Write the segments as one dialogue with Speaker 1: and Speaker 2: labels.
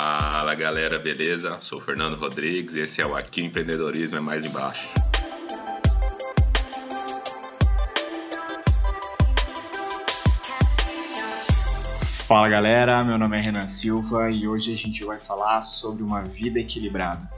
Speaker 1: Fala galera, beleza? Sou Fernando Rodrigues e esse é o Aqui Empreendedorismo é Mais Embaixo.
Speaker 2: Fala galera, meu nome é Renan Silva e hoje a gente vai falar sobre uma vida equilibrada.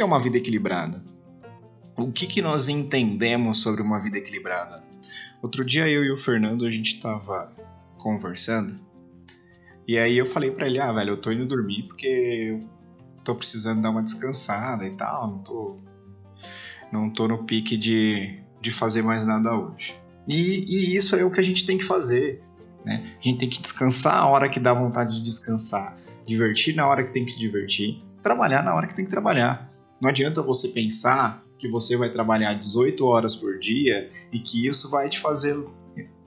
Speaker 2: Que é uma vida equilibrada? O que, que nós entendemos sobre uma vida equilibrada? Outro dia eu e o Fernando a gente estava conversando e aí eu falei para ele, ah, velho, eu tô indo dormir porque eu tô precisando dar uma descansada e tal, não tô, não tô no pique de, de fazer mais nada hoje. E, e isso é o que a gente tem que fazer, né? A gente tem que descansar a hora que dá vontade de descansar, divertir na hora que tem que se divertir, trabalhar na hora que tem que trabalhar. Não adianta você pensar que você vai trabalhar 18 horas por dia e que isso vai te fazer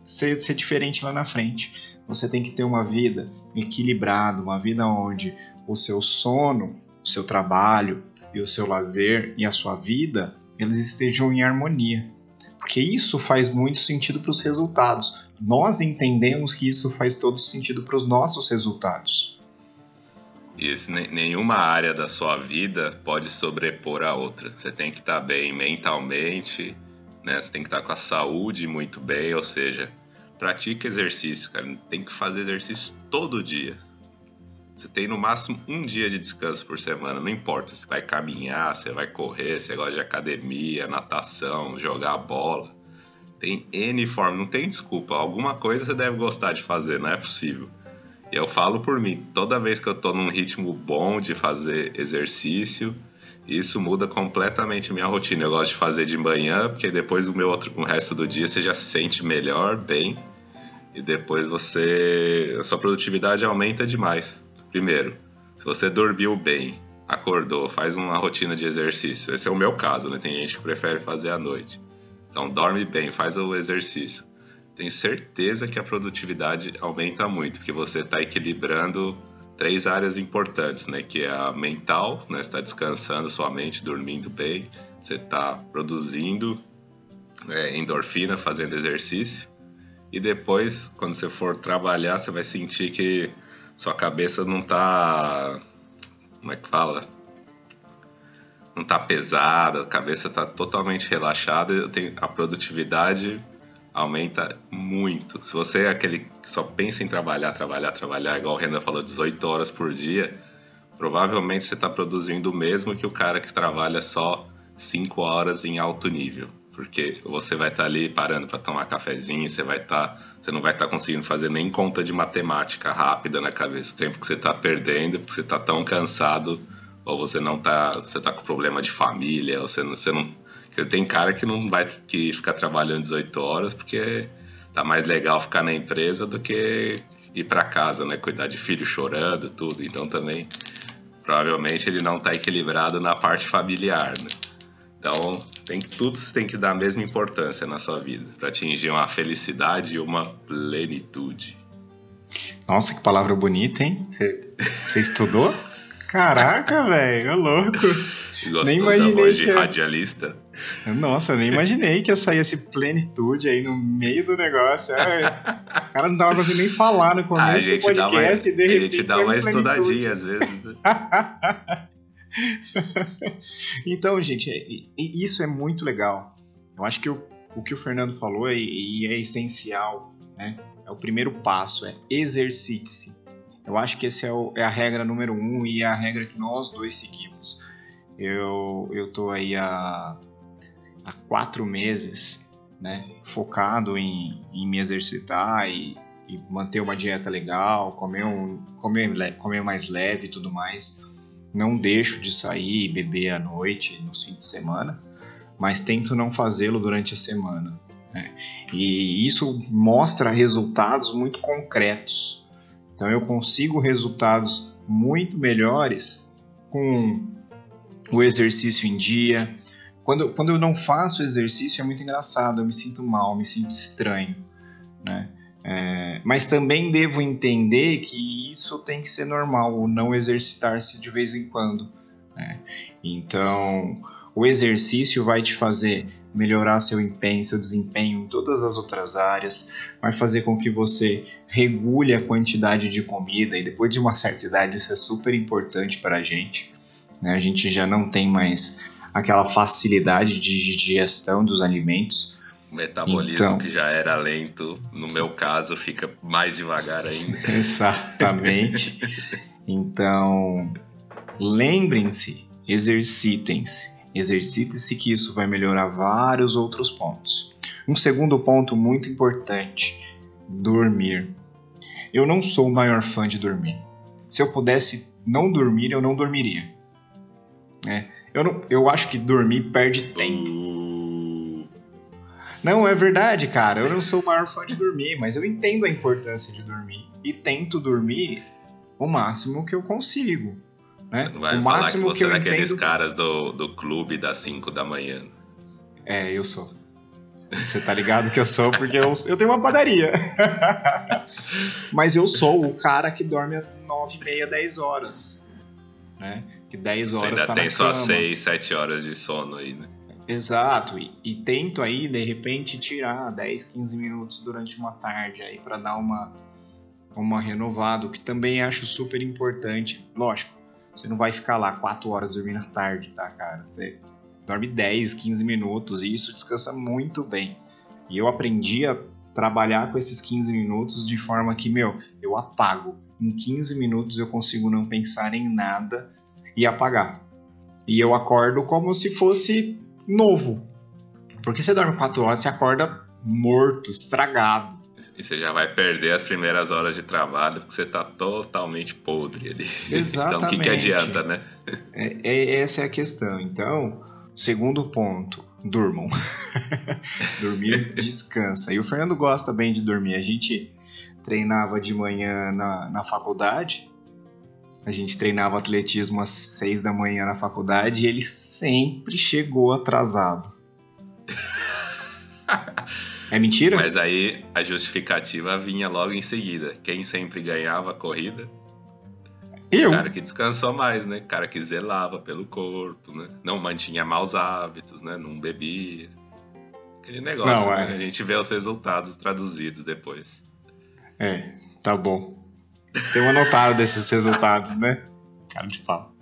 Speaker 2: ser, ser diferente lá na frente. Você tem que ter uma vida equilibrada, uma vida onde o seu sono, o seu trabalho e o seu lazer e a sua vida eles estejam em harmonia. Porque isso faz muito sentido para os resultados. Nós entendemos que isso faz todo sentido para os nossos resultados.
Speaker 1: Isso, nenhuma área da sua vida pode sobrepor a outra. Você tem que estar bem mentalmente, né? Você tem que estar com a saúde muito bem, ou seja, pratique exercício, cara. Tem que fazer exercício todo dia. Você tem no máximo um dia de descanso por semana, não importa. Você vai caminhar, você vai correr, você gosta de academia, natação, jogar bola. Tem N forma, não tem desculpa. Alguma coisa você deve gostar de fazer, não é possível. Eu falo por mim, toda vez que eu tô num ritmo bom de fazer exercício, isso muda completamente minha rotina. Eu gosto de fazer de manhã, porque depois do meu outro, o resto do dia você já se sente melhor, bem, e depois você a sua produtividade aumenta demais. Primeiro, se você dormiu bem, acordou, faz uma rotina de exercício. Esse é o meu caso, né? Tem gente que prefere fazer à noite. Então dorme bem, faz o exercício tenho certeza que a produtividade aumenta muito, porque você está equilibrando três áreas importantes, né? Que é a mental, né? Está descansando sua mente, dormindo bem, você está produzindo é, endorfina, fazendo exercício, e depois, quando você for trabalhar, você vai sentir que sua cabeça não está, como é que fala? Não está pesada, a cabeça está totalmente relaxada, a produtividade aumenta muito. Se você é aquele que só pensa em trabalhar, trabalhar, trabalhar, igual o Renan falou, 18 horas por dia, provavelmente você está produzindo o mesmo que o cara que trabalha só 5 horas em alto nível. Porque você vai estar tá ali parando para tomar cafezinho, você vai estar, tá, você não vai estar tá conseguindo fazer nem conta de matemática rápida na cabeça. O tempo que você está perdendo, porque você está tão cansado, ou você não está, você está com problema de família, ou você, você não tem cara que não vai que ficar trabalhando 18 horas porque tá mais legal ficar na empresa do que ir para casa, né? Cuidar de filho chorando, tudo. Então também provavelmente ele não tá equilibrado na parte familiar, né? Então, tem tudo tem que dar a mesma importância na sua vida para atingir uma felicidade e uma plenitude.
Speaker 2: Nossa, que palavra bonita, hein? Você estudou? Caraca, velho, é louco.
Speaker 1: Gostou nem imaginei da voz de radialista?
Speaker 2: Nossa, eu nem imaginei que ia sair esse plenitude aí no meio do negócio. o cara não tava conseguindo nem falar no começo do podcast.
Speaker 1: Uma, e de repente, a gente dá uma estudadinha às vezes. Né?
Speaker 2: então, gente, é, isso é muito legal. Eu acho que o, o que o Fernando falou é, é essencial, né? É o primeiro passo, é exercite-se. Eu acho que essa é, é, a regra número um e é a regra que nós dois seguimos. Eu, eu tô aí há, há quatro meses, né, focado em, em me exercitar e, e manter uma dieta legal, comer, um, comer, comer mais leve e tudo mais. Não deixo de sair e beber à noite, no fim de semana, mas tento não fazê-lo durante a semana. Né? E isso mostra resultados muito concretos. Então eu consigo resultados muito melhores com o exercício em dia. Quando, quando eu não faço exercício é muito engraçado, eu me sinto mal, me sinto estranho. Né? mas também devo entender que isso tem que ser normal, o não exercitar-se de vez em quando. Né? Então, o exercício vai te fazer melhorar seu empenho, seu desempenho em todas as outras áreas, vai fazer com que você regule a quantidade de comida e depois de uma certa idade isso é super importante para a gente. Né? A gente já não tem mais aquela facilidade de digestão dos alimentos.
Speaker 1: O metabolismo então, que já era lento, no meu caso, fica mais devagar ainda.
Speaker 2: Exatamente. então, lembrem-se, exercitem-se. Exercite-se que isso vai melhorar vários outros pontos. Um segundo ponto muito importante: dormir. Eu não sou o maior fã de dormir. Se eu pudesse não dormir, eu não dormiria. É, eu, não, eu acho que dormir perde tempo. Não, é verdade, cara. Eu não sou o maior fã de dormir, mas eu entendo a importância de dormir e tento dormir o máximo que eu consigo. Né?
Speaker 1: Você não vai o falar máximo que você que é daqueles entendo... caras do, do clube das 5 da manhã.
Speaker 2: É, eu sou. Você tá ligado que eu sou porque eu, eu tenho uma padaria. Mas eu sou o cara que dorme às 9 e meia, 10 horas. Né? Que 10 horas
Speaker 1: Você ainda
Speaker 2: tá
Speaker 1: tem só 6, 7 horas de sono aí, né?
Speaker 2: Exato, e, e, tento aí de repente tirar 10, 15 minutos durante uma tarde aí para dar uma uma renovada, o que também acho super importante. Lógico, você não vai ficar lá 4 horas dormindo à tarde, tá, cara? Você dorme 10, 15 minutos e isso descansa muito bem. E eu aprendi a trabalhar com esses 15 minutos de forma que, meu, eu apago. Em 15 minutos eu consigo não pensar em nada e apagar. E eu acordo como se fosse novo. Porque você dorme 4 horas, você acorda morto, estragado.
Speaker 1: E você já vai perder as primeiras horas de trabalho porque você está totalmente podre ali.
Speaker 2: Exatamente.
Speaker 1: então o que, que adianta, né?
Speaker 2: É, é, essa é a questão. Então, segundo ponto, durmam. dormir descansa. E o Fernando gosta bem de dormir. A gente treinava de manhã na, na faculdade. A gente treinava atletismo às seis da manhã na faculdade e ele sempre chegou atrasado. É mentira?
Speaker 1: Mas aí a justificativa vinha logo em seguida. Quem sempre ganhava a corrida?
Speaker 2: Eu.
Speaker 1: O cara que descansou mais, né? O cara que zelava pelo corpo, né? Não mantinha maus hábitos, né? Não bebia. Aquele negócio, Não, é... né? A gente vê os resultados traduzidos depois.
Speaker 2: É, tá bom. Tem um anotado desses resultados, né? Cara de pau.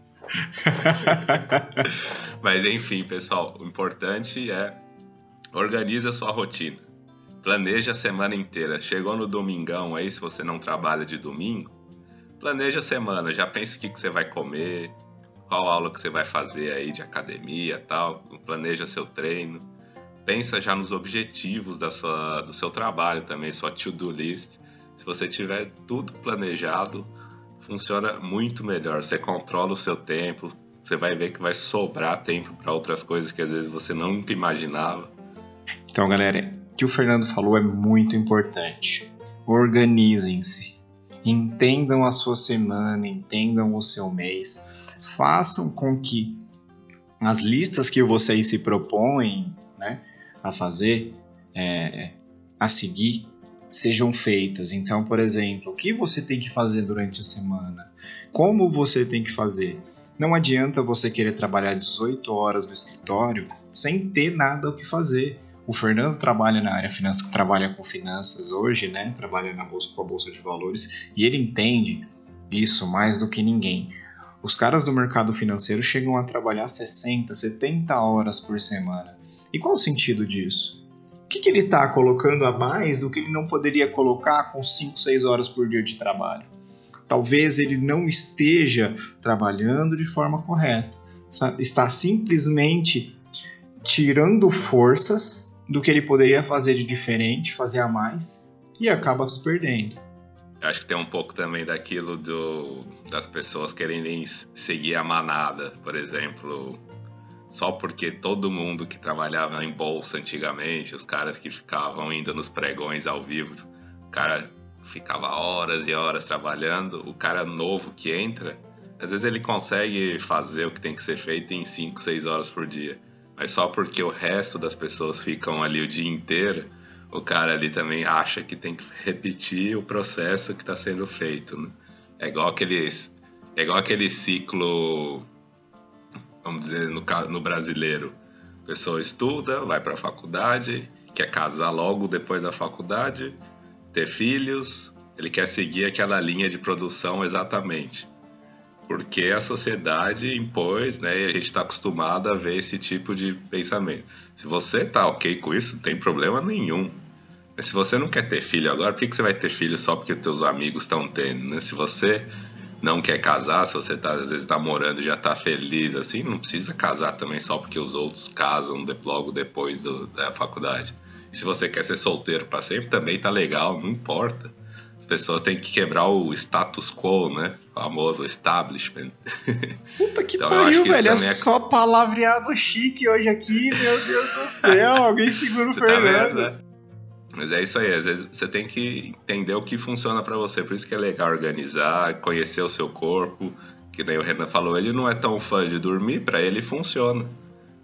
Speaker 1: Mas enfim, pessoal, o importante é organize a sua rotina. Planeja a semana inteira. Chegou no domingão aí, se você não trabalha de domingo, planeja a semana. Já pensa o que, que você vai comer, qual aula que você vai fazer aí de academia tal. Planeja seu treino. Pensa já nos objetivos da sua, do seu trabalho também, sua to-do list. Se você tiver tudo planejado, funciona muito melhor. Você controla o seu tempo, você vai ver que vai sobrar tempo para outras coisas que às vezes você nunca imaginava.
Speaker 2: Então, galera, que o Fernando falou é muito importante. Organizem-se, entendam a sua semana, entendam o seu mês, façam com que as listas que vocês se propõem né, a fazer, é, a seguir, sejam feitas. Então, por exemplo, o que você tem que fazer durante a semana? Como você tem que fazer? Não adianta você querer trabalhar 18 horas no escritório sem ter nada o que fazer. O Fernando trabalha na área financeira, trabalha com finanças hoje, né? Trabalha na bolsa com a bolsa de valores e ele entende isso mais do que ninguém. Os caras do mercado financeiro chegam a trabalhar 60, 70 horas por semana. E qual o sentido disso? Que, que ele está colocando a mais do que ele não poderia colocar com 5, 6 horas por dia de trabalho? Talvez ele não esteja trabalhando de forma correta. Está simplesmente tirando forças do que ele poderia fazer de diferente, fazer a mais, e acaba se perdendo.
Speaker 1: Acho que tem um pouco também daquilo do, das pessoas quererem seguir a manada, por exemplo, só porque todo mundo que trabalhava em bolsa antigamente, os caras que ficavam indo nos pregões ao vivo, o cara ficava horas e horas trabalhando, o cara novo que entra, às vezes ele consegue fazer o que tem que ser feito em 5, 6 horas por dia mas só porque o resto das pessoas ficam ali o dia inteiro, o cara ali também acha que tem que repetir o processo que está sendo feito, né? É igual aqueles, é igual aquele ciclo, vamos dizer, no, no brasileiro. A pessoa estuda, vai para a faculdade, quer casar logo depois da faculdade, ter filhos, ele quer seguir aquela linha de produção exatamente. Porque a sociedade impôs, né, e a gente está acostumado a ver esse tipo de pensamento. Se você tá ok com isso, não tem problema nenhum. Mas se você não quer ter filho agora, por que, que você vai ter filho só porque teus amigos estão tendo, né? Se você não quer casar, se você tá, às vezes namorando e já tá feliz, assim, não precisa casar também só porque os outros casam logo depois do, da faculdade. E se você quer ser solteiro para sempre, também tá legal, não importa. As pessoas têm que quebrar o status quo, né? O famoso establishment.
Speaker 2: Puta que então, pariu, velho. É, é só palavreado chique hoje aqui, meu Deus do céu. Alguém segura o Fernando. Tá vendo, né?
Speaker 1: Mas é isso aí, às vezes você tem que entender o que funciona para você, por isso que é legal organizar, conhecer o seu corpo, que nem o Renan falou, ele não é tão fã de dormir, para ele funciona.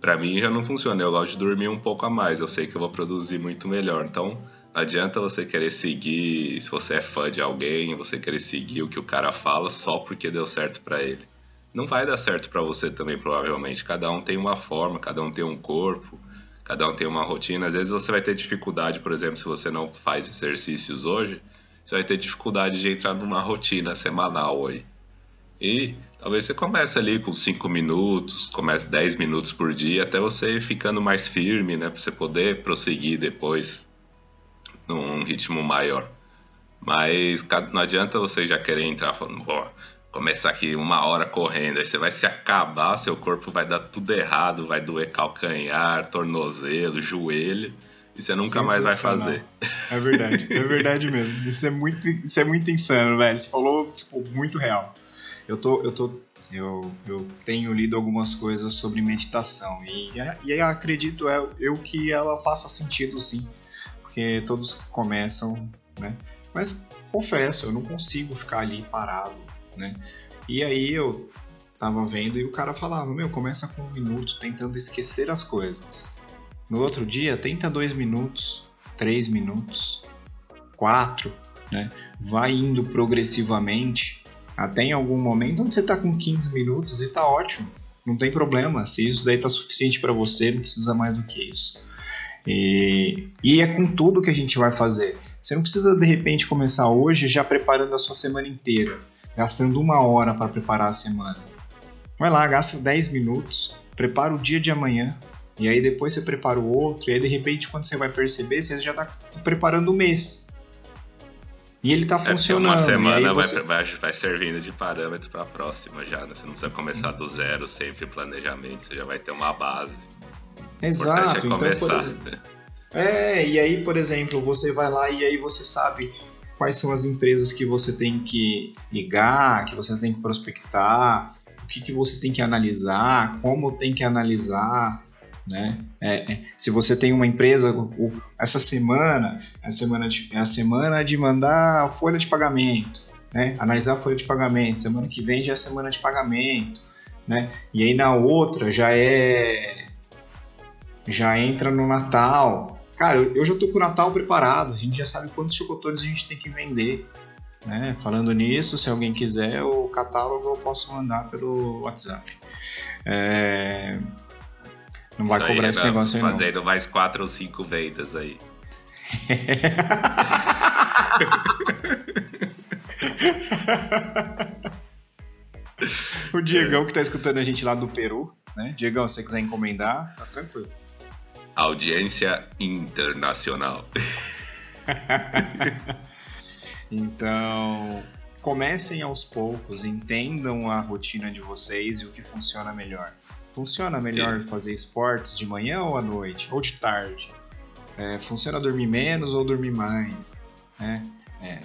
Speaker 1: Para mim já não funciona, eu gosto de dormir um pouco a mais, eu sei que eu vou produzir muito melhor. Então, não adianta você querer seguir, se você é fã de alguém, você querer seguir o que o cara fala só porque deu certo para ele. Não vai dar certo para você também, provavelmente. Cada um tem uma forma, cada um tem um corpo cada um tem uma rotina. Às vezes você vai ter dificuldade, por exemplo, se você não faz exercícios hoje, você vai ter dificuldade de entrar numa rotina semanal aí. E talvez você comece ali com 5 minutos, comece 10 minutos por dia, até você ficando mais firme, né? Pra você poder prosseguir depois num ritmo maior. Mas não adianta você já querer entrar falando, começar aqui uma hora correndo, aí você vai se acabar, seu corpo vai dar tudo errado, vai doer calcanhar, tornozelo, joelho, e você nunca mais vai fazer.
Speaker 2: É verdade, é verdade mesmo. Isso é muito, isso é muito insano, velho. Você falou, tipo, muito real. Eu tô, eu tô eu, eu tenho lido algumas coisas sobre meditação e, e acredito eu, eu que ela faça sentido sim, porque todos começam, né? Mas confesso, eu não consigo ficar ali parado né? E aí eu tava vendo e o cara falava, meu, começa com um minuto tentando esquecer as coisas. No outro dia, tenta dois minutos, três minutos, quatro, né? Vai indo progressivamente até em algum momento onde você tá com 15 minutos e tá ótimo. Não tem problema. Se isso daí tá suficiente para você, não precisa mais do que isso. E, e é com tudo que a gente vai fazer. Você não precisa de repente começar hoje já preparando a sua semana inteira gastando uma hora para preparar a semana. Vai lá, gasta 10 minutos, prepara o dia de amanhã, e aí depois você prepara o outro, e aí de repente quando você vai perceber, você já está preparando o mês. E ele está é funcionando.
Speaker 1: Uma semana você... vai, vai, servindo de parâmetro para a próxima já, né? Você não precisa começar do zero sempre planejamento, você já vai ter uma base.
Speaker 2: Exato, é então. Por... É, e aí, por exemplo, você vai lá e aí você sabe quais são as empresas que você tem que ligar, que você tem que prospectar, o que, que você tem que analisar, como tem que analisar, né? É, é, se você tem uma empresa, essa semana, a semana de, é a semana de mandar a folha de pagamento, né? Analisar a folha de pagamento. Semana que vem já é semana de pagamento, né? E aí na outra já é já entra no Natal, Cara, eu, já tô com o Natal preparado, a gente já sabe quantos chocotores a gente tem que vender. Né? Falando nisso, se alguém quiser o catálogo, eu posso mandar pelo WhatsApp. É... Não vai Isso cobrar aí, esse não, negócio aí,
Speaker 1: não. Fazendo mais quatro ou cinco vendas aí.
Speaker 2: o Diegão que tá escutando a gente lá do Peru, né? Diegão, se você quiser encomendar, tá tranquilo.
Speaker 1: Audiência internacional.
Speaker 2: então, comecem aos poucos, entendam a rotina de vocês e o que funciona melhor. Funciona melhor fazer esportes de manhã ou à noite, ou de tarde? É, funciona dormir menos ou dormir mais? Né? É,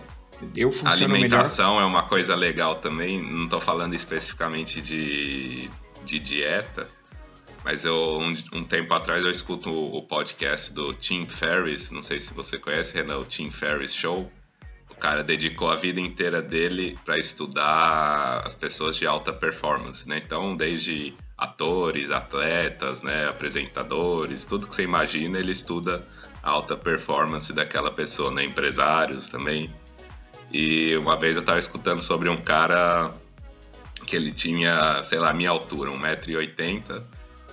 Speaker 1: eu funciono Alimentação melhor... é uma coisa legal também, não estou falando especificamente de, de dieta, mas eu um, um, tempo atrás eu escuto o, o, podcast do Tim Ferriss, não sei se você conhece, Renan, o Tim Ferriss Show. O cara dedicou a vida inteira dele para estudar as pessoas de alta performance, né? Então, desde atores, atletas, né, apresentadores, tudo que você imagina, ele estuda a alta performance daquela pessoa, né, empresários também. E uma vez eu estava escutando sobre um cara que ele tinha, sei lá, minha altura, 1,80m,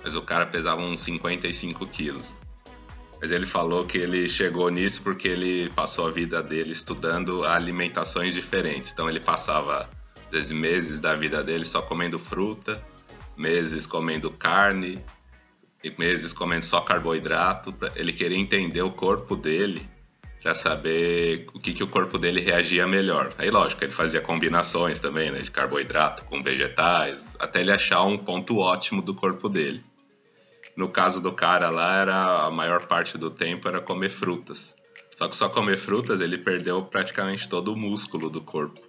Speaker 1: mas o cara pesava uns 55 quilos. Mas ele falou que ele chegou nisso porque ele passou a vida dele estudando alimentações diferentes. Então ele passava, meses da vida dele só comendo fruta, meses comendo carne, e meses comendo só carboidrato. Ele queria entender o corpo dele para saber o que, que o corpo dele reagia melhor. Aí, lógico, ele fazia combinações também, né, de carboidrato com vegetais, até ele achar um ponto ótimo do corpo dele. No caso do cara lá, era a maior parte do tempo era comer frutas. Só que só comer frutas, ele perdeu praticamente todo o músculo do corpo.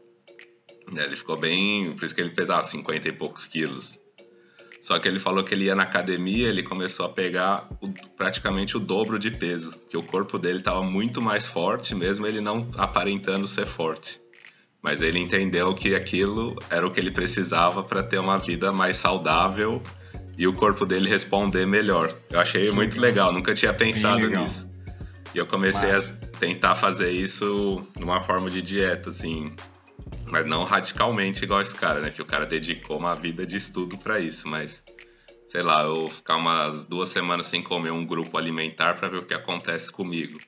Speaker 1: Ele ficou bem, por isso que ele pesava 50 e poucos quilos. Só que ele falou que ele ia na academia, ele começou a pegar o, praticamente o dobro de peso, que o corpo dele estava muito mais forte, mesmo ele não aparentando ser forte. Mas ele entendeu que aquilo era o que ele precisava para ter uma vida mais saudável e o corpo dele responder melhor. Eu achei muito legal. legal, nunca tinha pensado nisso. E eu comecei Mas... a tentar fazer isso numa forma de dieta, assim, mas não radicalmente igual esse cara, né? Que o cara dedicou uma vida de estudo para isso, mas sei lá, eu ficar umas duas semanas sem comer um grupo alimentar para ver o que acontece comigo.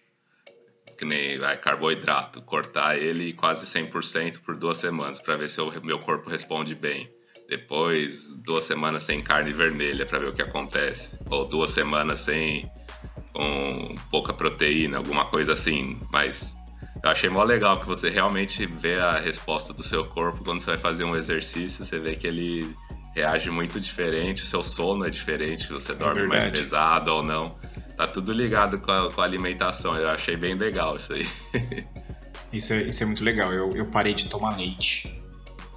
Speaker 1: Que nem vai, carboidrato, cortar ele quase 100% por duas semanas para ver se o meu corpo responde bem. Depois, duas semanas sem carne vermelha para ver o que acontece. Ou duas semanas sem com pouca proteína, alguma coisa assim. Mas eu achei mó legal que você realmente vê a resposta do seu corpo quando você vai fazer um exercício, você vê que ele reage muito diferente, o seu sono é diferente, que você é dorme mais pesado ou não. Tá tudo ligado com a, com a, alimentação. Eu achei bem legal isso aí.
Speaker 2: isso, é, isso é muito legal. Eu, eu parei de tomar leite,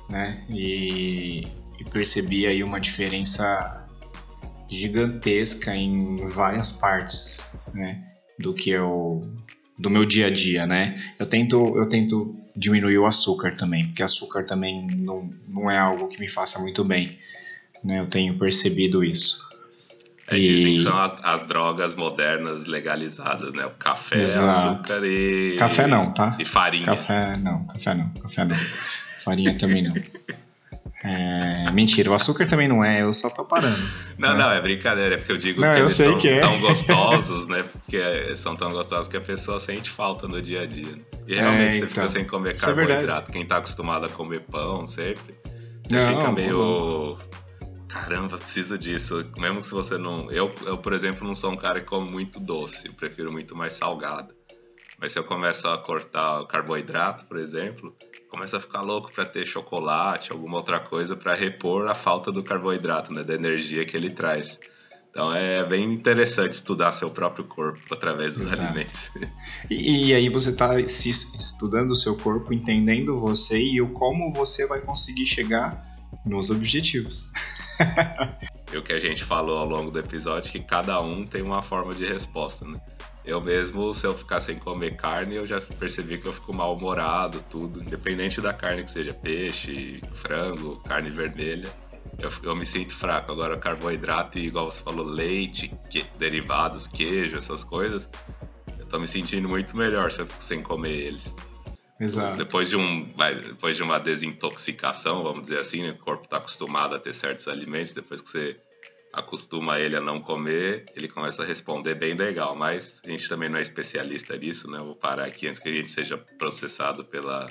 Speaker 2: né? E, e percebi aí uma diferença gigantesca em várias partes, né? Do que eu do meu dia a dia, né? Eu tento, eu tento diminuir o açúcar também, porque açúcar também não, não é algo que me faça muito bem, né? Eu tenho percebido isso.
Speaker 1: É, dizem que são as, as, drogas modernas legalizadas, né? O café, Exato. açúcar e.
Speaker 2: Café não, tá?
Speaker 1: E farinha.
Speaker 2: Café não, café não, café não. Farinha também não. É, mentira, o açúcar também não é, eu só tô parando.
Speaker 1: Não, né? não, é brincadeira, é porque eu digo não, que eu eles são que é. tão gostosos, né? Porque são tão gostosos que a pessoa sente falta no dia a dia. E é, realmente é, você então, fica sem comer é carboidrato. É Quem tá acostumado a comer pão sempre, você não, fica meio. Caramba, preciso disso. Mesmo se você não. Eu, eu, por exemplo, não sou um cara que come muito doce, eu prefiro muito mais salgado. Mas se eu começo a cortar carboidrato, por exemplo, começa a ficar louco para ter chocolate, alguma outra coisa para repor a falta do carboidrato, né, da energia que ele traz. Então é bem interessante estudar seu próprio corpo através dos Exato. alimentos.
Speaker 2: E, e, aí você está estudando o seu corpo, entendendo você e o como você vai conseguir chegar nos objetivos.
Speaker 1: e o que a gente falou ao longo do episódio é que cada um tem uma forma de resposta, né? Eu mesmo, se eu ficar sem comer carne, eu já percebi que eu fico mal-humorado, tudo. Independente da carne que seja peixe, frango, carne vermelha. Eu, eu me sinto fraco. Agora, carboidrato, igual você falou, leite, que, derivados, queijo, essas coisas, eu tô me sentindo muito melhor se eu fico sem comer eles.
Speaker 2: Exato.
Speaker 1: Depois de, um, depois de uma desintoxicação, vamos dizer assim, né? o corpo está acostumado a ter certos alimentos, depois que você acostuma ele a não comer, ele começa a responder bem legal. Mas a gente também não é especialista nisso, né? vou parar aqui antes que a gente seja processado pela,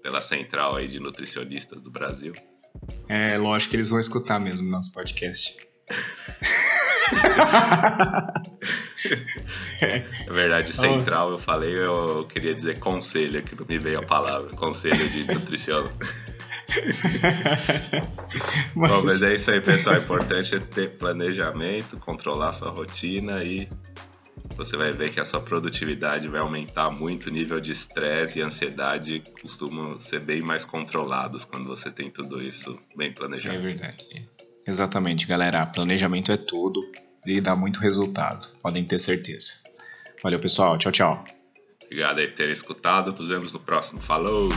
Speaker 1: pela central aí de nutricionistas do Brasil.
Speaker 2: É, lógico que eles vão escutar mesmo nosso podcast.
Speaker 1: é verdade, central eu falei, eu queria dizer conselho, que não me veio a palavra, conselho de nutrição. Mas... Bom, mas é isso aí, pessoal. O importante é ter planejamento, controlar sua rotina e você vai ver que a sua produtividade vai aumentar muito. O nível de estresse e ansiedade costumam ser bem mais controlados quando você tem tudo isso bem planejado.
Speaker 2: É verdade. Exatamente, galera. Planejamento é tudo e dá muito resultado. Podem ter certeza. Valeu, pessoal. Tchau, tchau.
Speaker 1: Obrigado aí por terem escutado. Nos vemos no próximo. Falou!